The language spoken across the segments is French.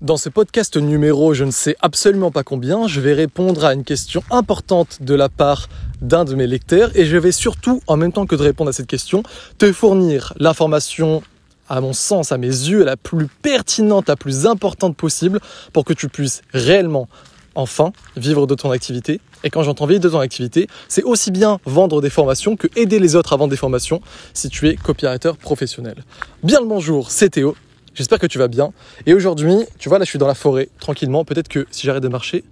Dans ce podcast numéro, je ne sais absolument pas combien, je vais répondre à une question importante de la part d'un de mes lecteurs et je vais surtout, en même temps que de répondre à cette question, te fournir l'information, à mon sens, à mes yeux, la plus pertinente, la plus importante possible pour que tu puisses réellement, enfin, vivre de ton activité. Et quand j'entends vivre de ton activité, c'est aussi bien vendre des formations que aider les autres à vendre des formations si tu es copywriter professionnel. Bien le bonjour, c'est Théo J'espère que tu vas bien. Et aujourd'hui, tu vois, là, je suis dans la forêt, tranquillement. Peut-être que si j'arrête de marcher,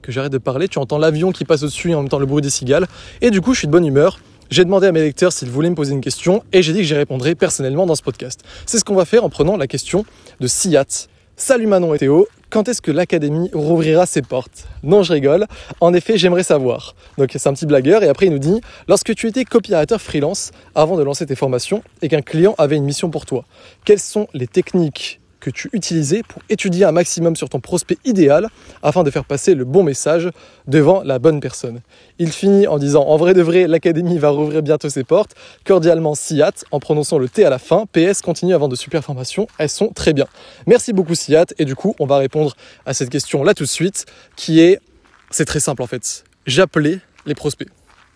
que j'arrête de parler, tu entends l'avion qui passe au-dessus en même temps le bruit des cigales. Et du coup, je suis de bonne humeur. J'ai demandé à mes lecteurs s'ils voulaient me poser une question et j'ai dit que j'y répondrai personnellement dans ce podcast. C'est ce qu'on va faire en prenant la question de Siat. Salut Manon et Théo, quand est-ce que l'académie rouvrira ses portes? Non, je rigole. En effet, j'aimerais savoir. Donc, c'est un petit blagueur. Et après, il nous dit Lorsque tu étais copywriter freelance, avant de lancer tes formations, et qu'un client avait une mission pour toi, quelles sont les techniques que tu utilisais pour étudier un maximum sur ton prospect idéal afin de faire passer le bon message devant la bonne personne. Il finit en disant En vrai de vrai, l'académie va rouvrir bientôt ses portes. Cordialement, Siat, en prononçant le T à la fin. PS continue avant de super formations, elles sont très bien. Merci beaucoup, Siat. Et du coup, on va répondre à cette question là tout de suite, qui est C'est très simple en fait. J'appelais les prospects.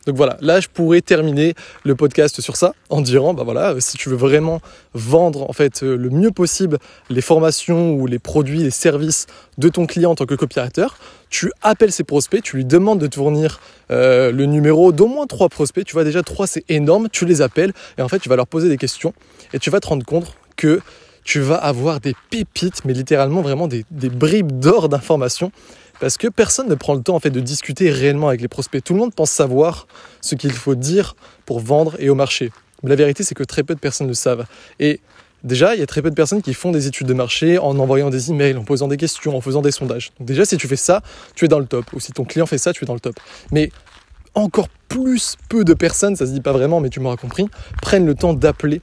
Donc voilà, là je pourrais terminer le podcast sur ça en disant, bah voilà, si tu veux vraiment vendre en fait euh, le mieux possible les formations ou les produits, les services de ton client en tant que copywriter, tu appelles ses prospects, tu lui demandes de te fournir euh, le numéro d'au moins trois prospects. Tu vois déjà trois c'est énorme, tu les appelles et en fait tu vas leur poser des questions et tu vas te rendre compte que tu vas avoir des pépites, mais littéralement vraiment des, bribes d'or d'informations parce que personne ne prend le temps en fait de discuter réellement avec les prospects. Tout le monde pense savoir ce qu'il faut dire pour vendre et au marché. Mais la vérité, c'est que très peu de personnes le savent. Et déjà, il y a très peu de personnes qui font des études de marché en envoyant des emails, en posant des questions, en faisant des sondages. Donc déjà, si tu fais ça, tu es dans le top. Ou si ton client fait ça, tu es dans le top. Mais encore plus peu de personnes, ça se dit pas vraiment, mais tu m'auras compris, prennent le temps d'appeler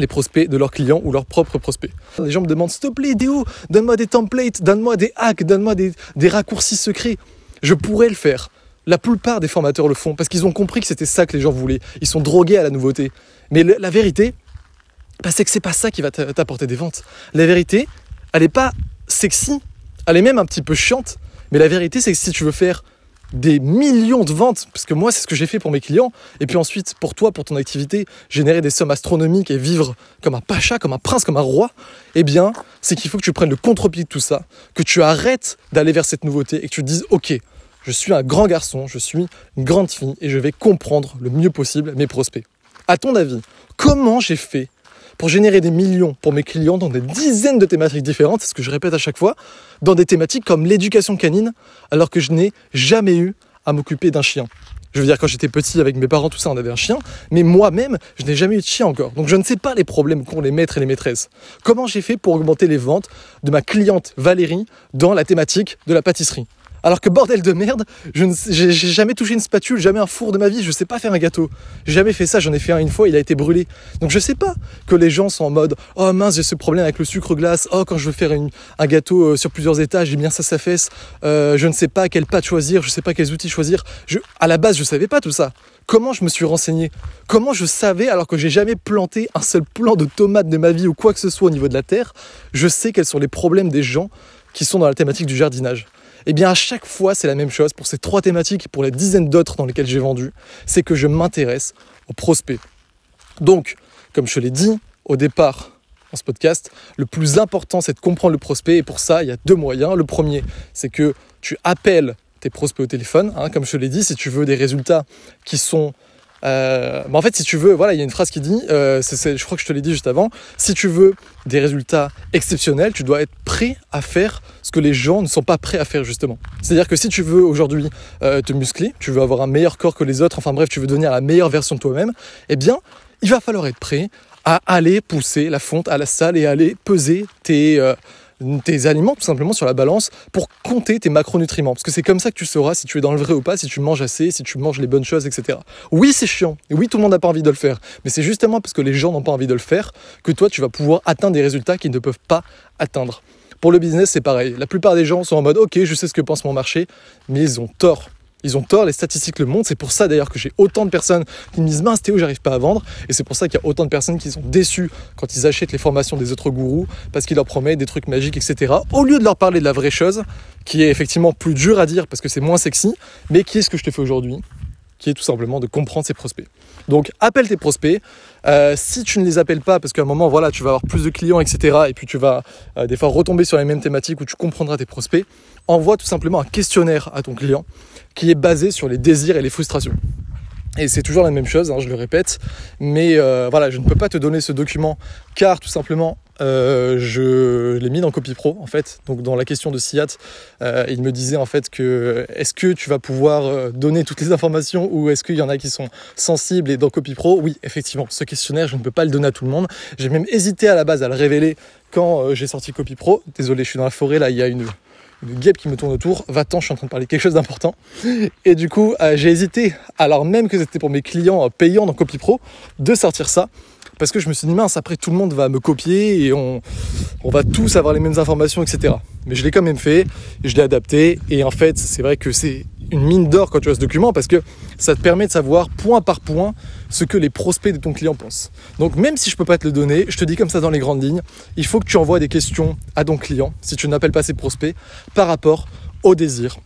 les prospects de leurs clients ou leurs propres prospects. Les gens me demandent, s'il te plaît, Déo, donne-moi des templates, donne-moi des hacks, donne-moi des, raccourcis secrets. Je pourrais le faire. La plupart des formateurs le font parce qu'ils ont compris que c'était ça que les gens voulaient. Ils sont drogués à la nouveauté. Mais la vérité, bah, c'est que c'est pas ça qui va t'apporter des ventes. La vérité, elle n'est pas sexy, elle est même un petit peu chiante. Mais la vérité, c'est que si tu veux faire des millions de ventes, parce que moi c'est ce que j'ai fait pour mes clients, et puis ensuite pour toi, pour ton activité, générer des sommes astronomiques et vivre comme un pacha, comme un prince, comme un roi, eh bien c'est qu'il faut que tu prennes le contre-pied de tout ça, que tu arrêtes d'aller vers cette nouveauté et que tu te dises ok, je suis un grand garçon, je suis une grande fille et je vais comprendre le mieux possible mes prospects. À ton avis, comment j'ai fait pour générer des millions pour mes clients dans des dizaines de thématiques différentes, c'est ce que je répète à chaque fois, dans des thématiques comme l'éducation canine, alors que je n'ai jamais eu à m'occuper d'un chien. Je veux dire, quand j'étais petit avec mes parents, tout ça, on avait un chien, mais moi-même, je n'ai jamais eu de chien encore. Donc je ne sais pas les problèmes qu'ont les maîtres et les maîtresses. Comment j'ai fait pour augmenter les ventes de ma cliente Valérie dans la thématique de la pâtisserie? Alors que bordel de merde, je n'ai jamais touché une spatule, jamais un four de ma vie, je sais pas faire un gâteau. J'ai jamais fait ça, j'en ai fait un une fois, il a été brûlé. Donc je sais pas que les gens sont en mode oh mince j'ai ce problème avec le sucre glace, oh quand je veux faire un gâteau euh, sur plusieurs étages, j'ai bien ça s'affaisse, euh, je ne sais pas quelle pâte choisir, je sais pas quels outils choisir. À la base je savais pas tout ça. Comment je me suis renseigné? Comment je savais alors que j'ai jamais planté un seul plant de tomates de ma vie ou quoi que ce soit au niveau de la terre? Je sais quels sont les problèmes des gens qui sont dans la thématique du jardinage. Eh bien, à chaque fois, c'est la même chose pour ces trois thématiques et pour les dizaines d'autres dans lesquelles j'ai vendu, c'est que je m'intéresse aux prospects. Donc, comme je l'ai dit au départ dans ce podcast, le plus important, c'est de comprendre le prospect. Et pour ça, il y a deux moyens. Le premier, c'est que tu appelles tes prospects au téléphone. Hein. comme je l'ai dit, si tu veux des résultats qui sont euh, en fait, si tu veux, voilà, il y a une phrase qui dit, euh, je crois que je te l'ai dit juste avant, si tu veux des résultats exceptionnels, tu dois être prêt à faire ce que les gens ne sont pas prêts à faire justement. C'est-à-dire que si tu veux aujourd'hui euh, te muscler, tu veux avoir un meilleur corps que les autres, enfin bref, tu veux devenir la meilleure version de toi-même, eh bien, il va falloir être prêt à aller pousser la fonte à la salle et aller peser tes tes aliments tout simplement sur la balance pour compter tes macronutriments. Parce que c'est comme ça que tu sauras si tu es dans le vrai ou pas, si tu manges assez, si tu manges les bonnes choses, etc. Oui, c'est chiant. Oui, tout le monde n'a pas envie de le faire. Mais c'est justement parce que les gens n'ont pas envie de le faire que toi, tu vas pouvoir atteindre des résultats qu'ils ne peuvent pas atteindre. Pour le business, c'est pareil. La plupart des gens sont en mode, ok, je sais ce que pense mon marché, mais ils ont tort. Ils ont tort, les statistiques le montrent. C'est pour ça d'ailleurs que j'ai autant de personnes qui me disent mince Théo, j'arrive pas à vendre. Et c'est pour ça qu'il y a autant de personnes qui sont déçues quand ils achètent les formations des autres gourous parce qu'ils leur promettent des trucs magiques, etc. Au lieu de leur parler de la vraie chose, qui est effectivement plus dur à dire parce que c'est moins sexy, mais qui est ce que je te fais aujourd'hui? Qui est tout simplement de comprendre ses prospects. Donc appelle tes prospects. Euh, si tu ne les appelles pas, parce qu'à un moment, voilà, tu vas avoir plus de clients, etc. Et puis tu vas euh, des fois retomber sur les mêmes thématiques où tu comprendras tes prospects, envoie tout simplement un questionnaire à ton client qui est basé sur les désirs et les frustrations. Et c'est toujours la même chose, hein, je le répète. Mais euh, voilà, je ne peux pas te donner ce document car tout simplement euh, je l'ai mis dans Copy Pro en fait. Donc dans la question de SIAT, euh, il me disait en fait que est-ce que tu vas pouvoir donner toutes les informations ou est-ce qu'il y en a qui sont sensibles? Et dans Copy Pro, oui effectivement, ce questionnaire je ne peux pas le donner à tout le monde. J'ai même hésité à la base à le révéler quand j'ai sorti Copy Pro. Désolé, je suis dans la forêt là, il y a une guêpe qui me tourne autour. Va-t'en, je suis en train de parler quelque chose d'important. Et du coup, euh, j'ai hésité, alors même que c'était pour mes clients euh, payants dans Copy Pro, de sortir ça. Parce que je me suis dit, mince, après tout le monde va me copier et on, va tous avoir les mêmes informations, etc. Mais je l'ai quand même fait, je l'ai adapté. Et en fait, c'est vrai que c'est une mine d'or quand tu as ce document parce que ça te permet de savoir point par point ce que les prospects de ton client pensent. Donc même si je peux pas te le donner, je te dis comme ça dans les grandes lignes, il faut que tu envoies des questions à ton client si tu n'appelles pas ses prospects par rapport au désir,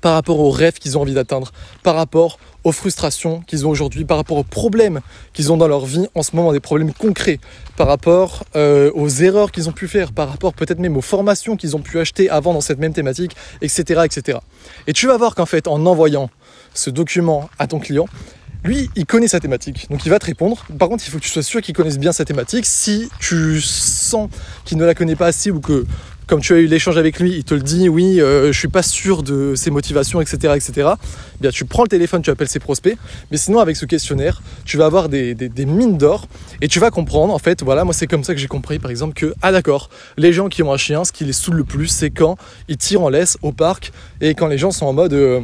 par rapport aux rêves qu'ils ont envie d'atteindre, par rapport aux frustrations qu'ils ont aujourd'hui, par rapport aux problèmes qu'ils ont dans leur vie en ce moment, des problèmes concrets, par rapport euh, aux erreurs qu'ils ont pu faire, par rapport peut-être même aux formations qu'ils ont pu acheter avant dans cette même thématique, etc. etc. Et tu vas voir qu'en fait, en envoyant ce document à ton client, lui, il connaît sa thématique, donc il va te répondre. Par contre, il faut que tu sois sûr qu'il connaisse bien sa thématique. Si tu sens qu'il ne la connaît pas assez ou que comme tu as eu l'échange avec lui, il te le dit, oui, euh, je suis pas sûr de ses motivations, etc., etc. Eh bien, tu prends le téléphone, tu appelles ses prospects. Mais sinon, avec ce questionnaire, tu vas avoir des, mines d'or et tu vas comprendre. En fait, voilà, moi, c'est comme ça que j'ai compris, par exemple, que ah d'accord, les gens qui ont un chien, ce qui les saoule le plus, c'est quand ils tirent en laisse au parc et quand les gens sont en mode euh,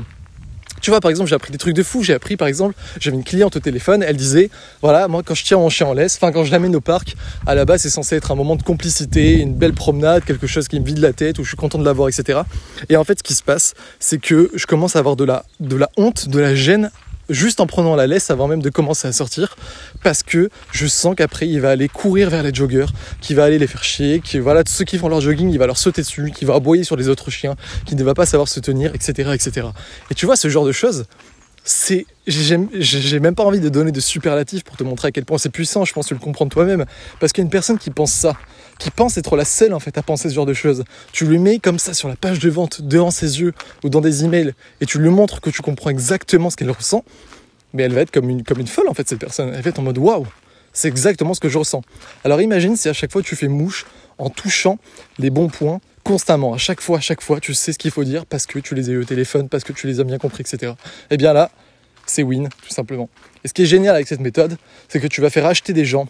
tu vois, par exemple, j'ai appris des trucs de fou. J'ai appris, par exemple, j'avais une cliente au téléphone, elle disait, voilà, moi, quand je tiens mon chien en laisse, enfin, quand je l'amène au parc, à la base, c'est censé être un moment de complicité, une belle promenade, quelque chose qui me vide la tête, où je suis content de l'avoir, etc. Et en fait, ce qui se passe, c'est que je commence à avoir de la, de la honte, de la gêne juste en prenant la laisse avant même de commencer à sortir parce que je sens qu'après il va aller courir vers les joggers, qu'il va aller les faire chier, que voilà ceux qui font leur jogging, il va leur sauter dessus, qu'il va aboyer sur les autres chiens, qu'il ne va pas savoir se tenir, etc., etc. Et tu vois ce genre de choses, c'est j'ai même pas envie de donner de superlatifs pour te montrer à quel point c'est puissant, je pense que tu le comprends toi-même parce qu'il y a une personne qui pense ça, qui pense être la seule en fait à penser ce genre de choses. Tu lui mets comme ça sur la page de vente devant ses yeux ou dans des emails et tu lui montres que tu comprends exactement ce qu'elle ressent, mais elle va être comme une comme une folle en fait cette personne, elle va être en mode waouh, c'est exactement ce que je ressens. Alors imagine si à chaque fois tu fais mouche en touchant les bons points constamment, à chaque fois, à chaque fois, tu sais ce qu'il faut dire parce que tu les as eu au téléphone, parce que tu les as bien compris, etc. Et eh bien là, c'est win, tout simplement. Et ce qui est génial avec cette méthode, c'est que tu vas faire acheter des gens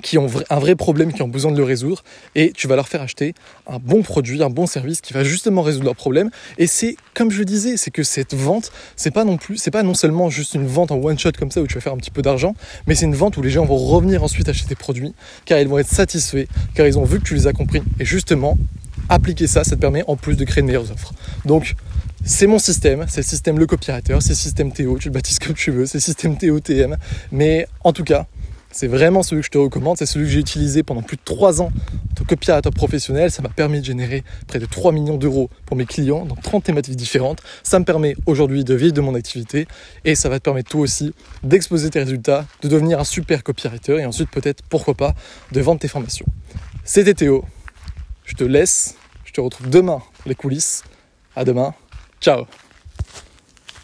qui ont un vrai problème, qui ont besoin de le résoudre, et tu vas leur faire acheter un bon produit, un bon service qui va justement résoudre leur problème. Et c'est, comme je le disais, c'est que cette vente, c'est pas non plus, c'est pas non seulement juste une vente en one shot comme ça où tu vas faire un petit peu d'argent, mais c'est une vente où les gens vont revenir ensuite acheter tes produits, car ils vont être satisfaits, car ils ont vu que tu les as compris, et justement, appliquer ça, ça te permet en plus de créer de meilleures offres. Donc, c'est mon système, c'est le système Le Copywriter, c'est le système Théo, tu le baptises comme tu veux, c'est le système Théo TM. Mais en tout cas, c'est vraiment celui que je te recommande, c'est celui que j'ai utilisé pendant plus de 3 ans en tant que copywriter professionnel. Ça m'a permis de générer près de 3 millions d'euros pour mes clients dans 30 thématiques différentes. Ça me permet aujourd'hui de vivre de mon activité et ça va te permettre toi aussi d'exposer tes résultats, de devenir un super copywriter et ensuite peut-être, pourquoi pas, de vendre tes formations. C'était Théo, je te laisse, je te retrouve demain les coulisses. À demain. Ciao